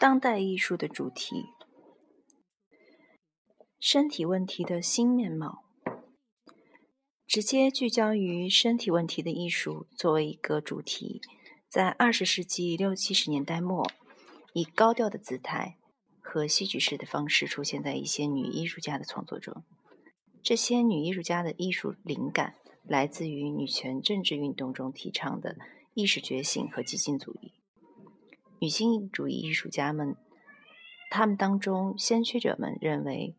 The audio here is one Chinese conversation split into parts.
当代艺术的主题：身体问题的新面貌。直接聚焦于身体问题的艺术作为一个主题，在二十世纪六七十年代末，以高调的姿态和戏剧式的方式出现在一些女艺术家的创作中。这些女艺术家的艺术灵感来自于女权政治运动中提倡的意识觉醒和激进主义。女性主义艺术家们，他们当中先驱者们认为，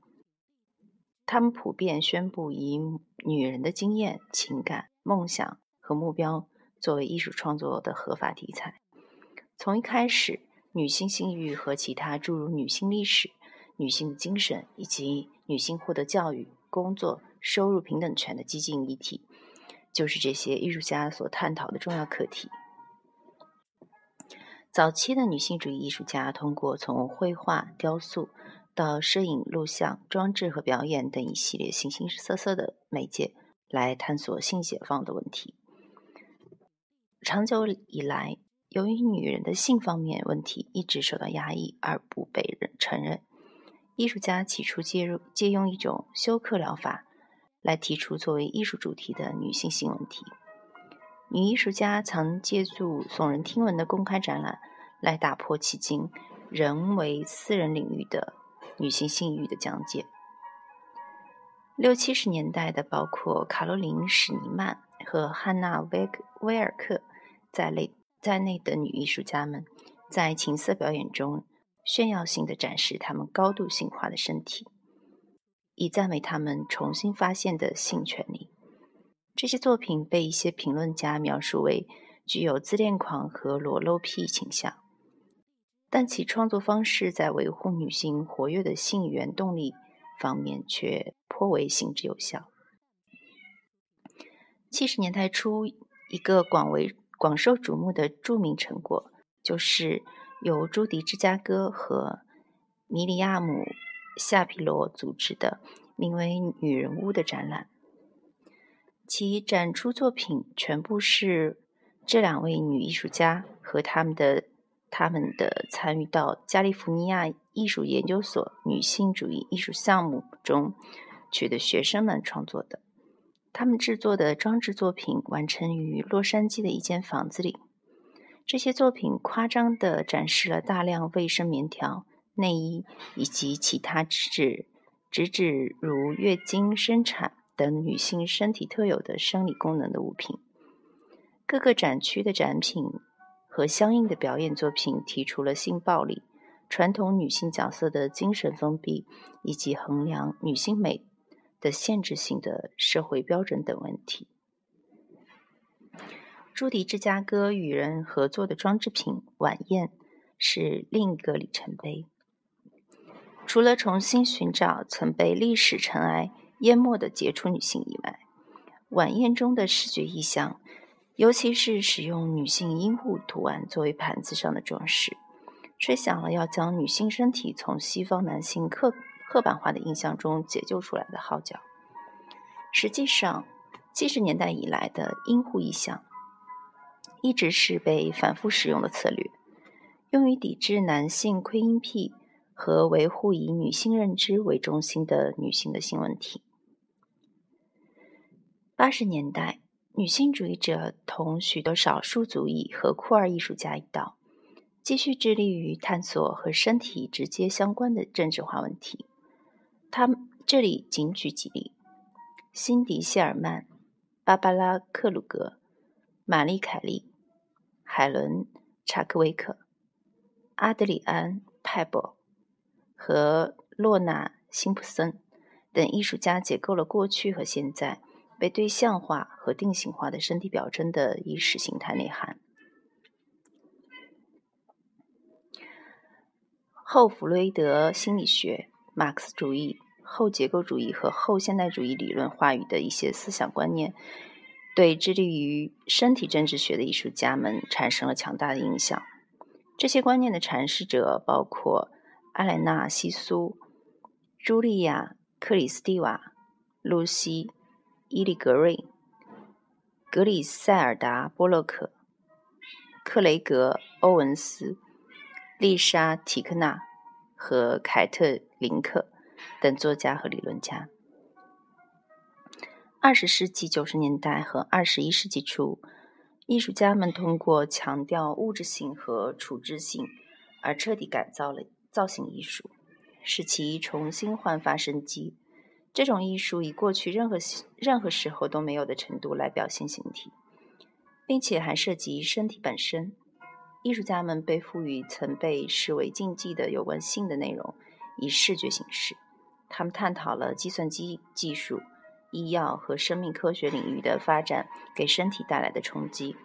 他们普遍宣布以女人的经验、情感、梦想和目标作为艺术创作的合法题材。从一开始，女性性欲和其他诸如女性历史、女性精神以及女性获得教育、工作、收入平等权的激进议题，就是这些艺术家所探讨的重要课题。早期的女性主义艺术家通过从绘画、雕塑到摄影、录像、装置和表演等一系列形形色色的媒介来探索性解放的问题。长久以来，由于女人的性方面问题一直受到压抑而不被人承认，艺术家起初借入借用一种休克疗法来提出作为艺术主题的女性性问题。女艺术家曾借助耸人听闻的公开展览，来打破迄今仍为私人领域的女性性欲的讲解。六七十年代的，包括卡罗琳·史尼曼和汉娜·威威尔克在内在内的女艺术家们，在情色表演中炫耀性的展示他们高度性化的身体，以赞美他们重新发现的性权利。这些作品被一些评论家描述为具有自恋狂和裸露癖倾向，但其创作方式在维护女性活跃的性原动力方面却颇为行之有效。七十年代初，一个广为广受瞩目的著名成果，就是由朱迪·芝加哥和米里亚姆·夏皮罗组织的名为《女人屋》的展览。其展出作品全部是这两位女艺术家和他们的他们的参与到加利福尼亚艺术研究所女性主义艺术项目中去的学生们创作的。他们制作的装置作品完成于洛杉矶的一间房子里。这些作品夸张地展示了大量卫生棉条、内衣以及其他直指直指如月经、生产。等女性身体特有的生理功能的物品，各个展区的展品和相应的表演作品提出了性暴力、传统女性角色的精神封闭以及衡量女性美的限制性的社会标准等问题。朱迪·芝加哥与人合作的装置品晚宴是另一个里程碑。除了重新寻找曾被历史尘埃。淹没的杰出女性以外，晚宴中的视觉意象，尤其是使用女性阴户图案作为盘子上的装饰，吹响了要将女性身体从西方男性刻刻板化的印象中解救出来的号角。实际上，七十年代以来的阴户意象，一直是被反复使用的策略，用于抵制男性窥阴癖和维护以女性认知为中心的女性的性问题。八十年代，女性主义者同许多少数族裔和酷儿艺术家一道，继续致力于探索和身体直接相关的政治化问题。他们这里仅举几例：辛迪·谢尔曼、芭芭拉·克鲁格、玛丽·凯利、海伦·查克维克、阿德里安·派博和洛娜·辛普森等艺术家，解构了过去和现在。被对象化和定型化的身体表征的意识形态内涵。后弗洛伊德心理学、马克思主义、后结构主义和后现代主义理论话语的一些思想观念，对致力于身体政治学的艺术家们产生了强大的影响。这些观念的阐释者包括阿莱纳·西苏、茱莉亚·克里斯蒂瓦、露西。伊利格瑞、格里塞尔达·波洛克、克雷格·欧文斯、丽莎·提克纳和凯特林克等作家和理论家。二十世纪九十年代和二十一世纪初，艺术家们通过强调物质性和处置性，而彻底改造了造型艺术，使其重新焕发生机。这种艺术以过去任何任何时候都没有的程度来表现形体，并且还涉及身体本身。艺术家们被赋予曾被视为禁忌的有关性的内容，以视觉形式。他们探讨了计算机技术、医药和生命科学领域的发展给身体带来的冲击。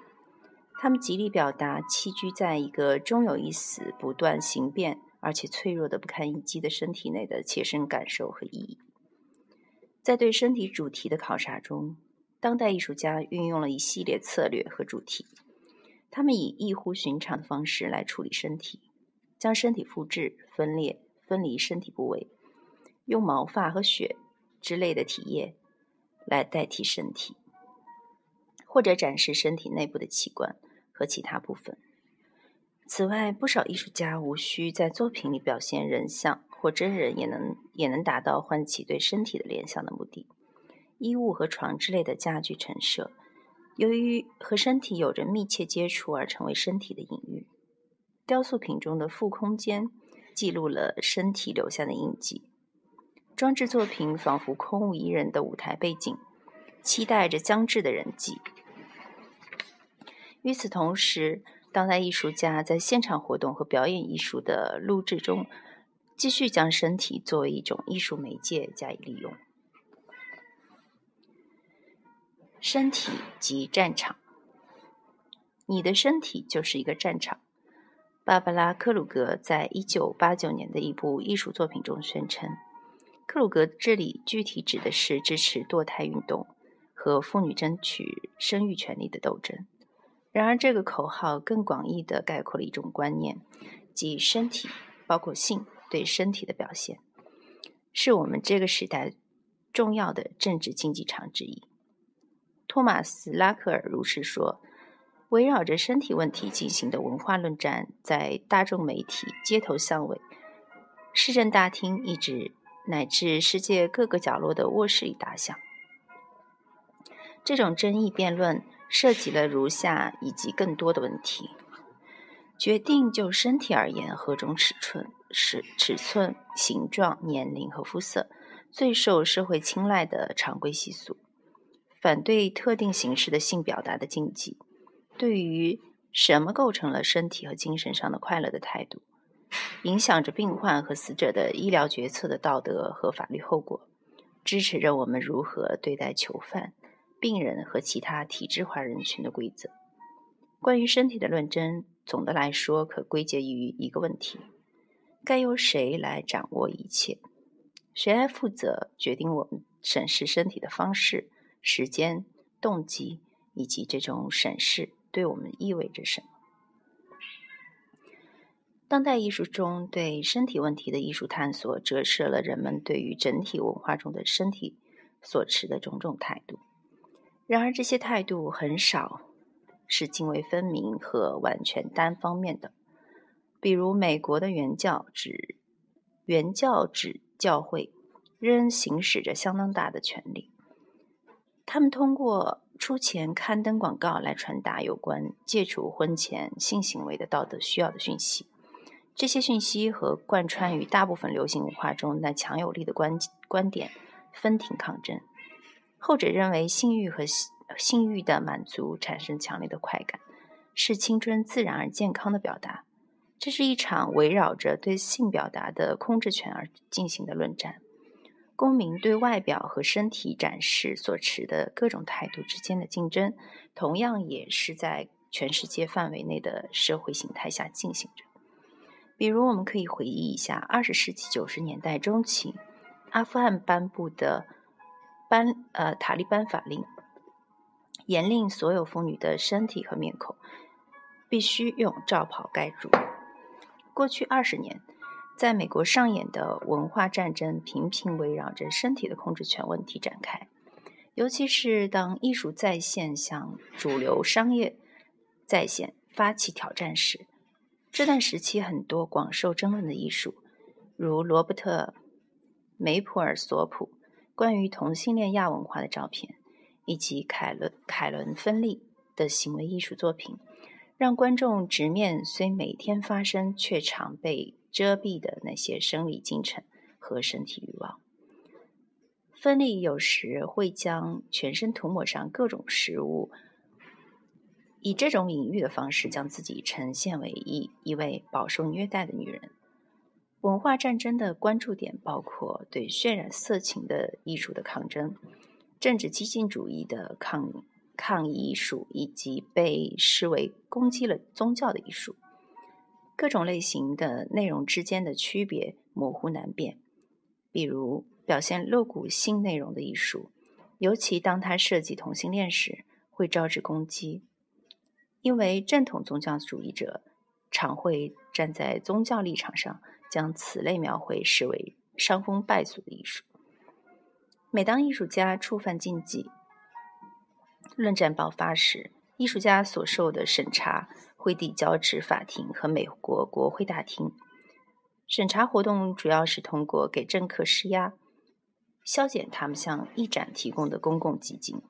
他们极力表达栖居在一个终有一死、不断形变而且脆弱的不堪一击的身体内的切身感受和意义。在对身体主题的考察中，当代艺术家运用了一系列策略和主题。他们以异乎寻常的方式来处理身体，将身体复制、分裂、分离身体部位，用毛发和血之类的体液来代替身体，或者展示身体内部的器官和其他部分。此外，不少艺术家无需在作品里表现人像或真人，也能也能达到唤起对身体的联想的目的。衣物和床之类的家具陈设。由于和身体有着密切接触而成为身体的隐喻，雕塑品中的负空间记录了身体留下的印记。装置作品仿佛空无一人的舞台背景，期待着将至的人际。与此同时，当代艺术家在现场活动和表演艺术的录制中，继续将身体作为一种艺术媒介加以利用。身体即战场，你的身体就是一个战场。芭芭拉·克鲁格在一九八九年的一部艺术作品中宣称，克鲁格这里具体指的是支持堕胎运动和妇女争取生育权利的斗争。然而，这个口号更广义地概括了一种观念，即身体包括性对身体的表现，是我们这个时代重要的政治竞技场之一。托马斯·拉克尔如是说：“围绕着身体问题进行的文化论战，在大众媒体、街头巷尾、市政大厅，一直乃至世界各个角落的卧室里打响。这种争议辩论涉及了如下以及更多的问题：决定就身体而言，何种尺寸、尺尺寸、形状、年龄和肤色最受社会青睐的常规习俗。”反对特定形式的性表达的禁忌，对于什么构成了身体和精神上的快乐的态度，影响着病患和死者的医疗决策的道德和法律后果，支持着我们如何对待囚犯、病人和其他体制化人群的规则。关于身体的论争，总的来说可归结于一个问题：该由谁来掌握一切？谁来负责决定我们审视身体的方式？时间、动机以及这种审视对我们意味着什么？当代艺术中对身体问题的艺术探索，折射了人们对于整体文化中的身体所持的种种态度。然而，这些态度很少是泾渭分明和完全单方面的。比如，美国的原教旨原教旨教会仍行使着相当大的权力。他们通过出钱刊登广告来传达有关戒除婚前性行为的道德需要的讯息。这些讯息和贯穿于大部分流行文化中那强有力的观观点分庭抗争。后者认为性欲和性欲的满足产生强烈的快感，是青春自然而健康的表达。这是一场围绕着对性表达的控制权而进行的论战。公民对外表和身体展示所持的各种态度之间的竞争，同样也是在全世界范围内的社会形态下进行着。比如，我们可以回忆一下二十世纪九十年代中期，阿富汗颁布的班呃塔利班法令，严令所有妇女的身体和面孔必须用罩袍盖住。过去二十年。在美国上演的文化战争频频围绕着身体的控制权问题展开，尤其是当艺术在线向主流商业在线发起挑战时，这段时期很多广受争论的艺术，如罗伯特·梅普尔索普关于同性恋亚文化的照片，以及凯伦凯伦芬利的行为艺术作品，让观众直面虽每天发生却常被遮蔽的那些生理进程和身体欲望。芬利有时会将全身涂抹上各种食物。以这种隐喻的方式，将自己呈现为一一位饱受虐待的女人。文化战争的关注点包括对渲染色情的艺术的抗争、政治激进主义的抗抗议艺术，以及被视为攻击了宗教的艺术。各种类型的内容之间的区别模糊难辨。比如，表现露骨性内容的艺术，尤其当它涉及同性恋时，会招致攻击。因为正统宗教主义者常会站在宗教立场上，将此类描绘视为伤风败俗的艺术。每当艺术家触犯禁忌，论战爆发时，艺术家所受的审查会递交至法庭和美国国会大厅。审查活动主要是通过给政客施压，削减他们向艺展提供的公共基金。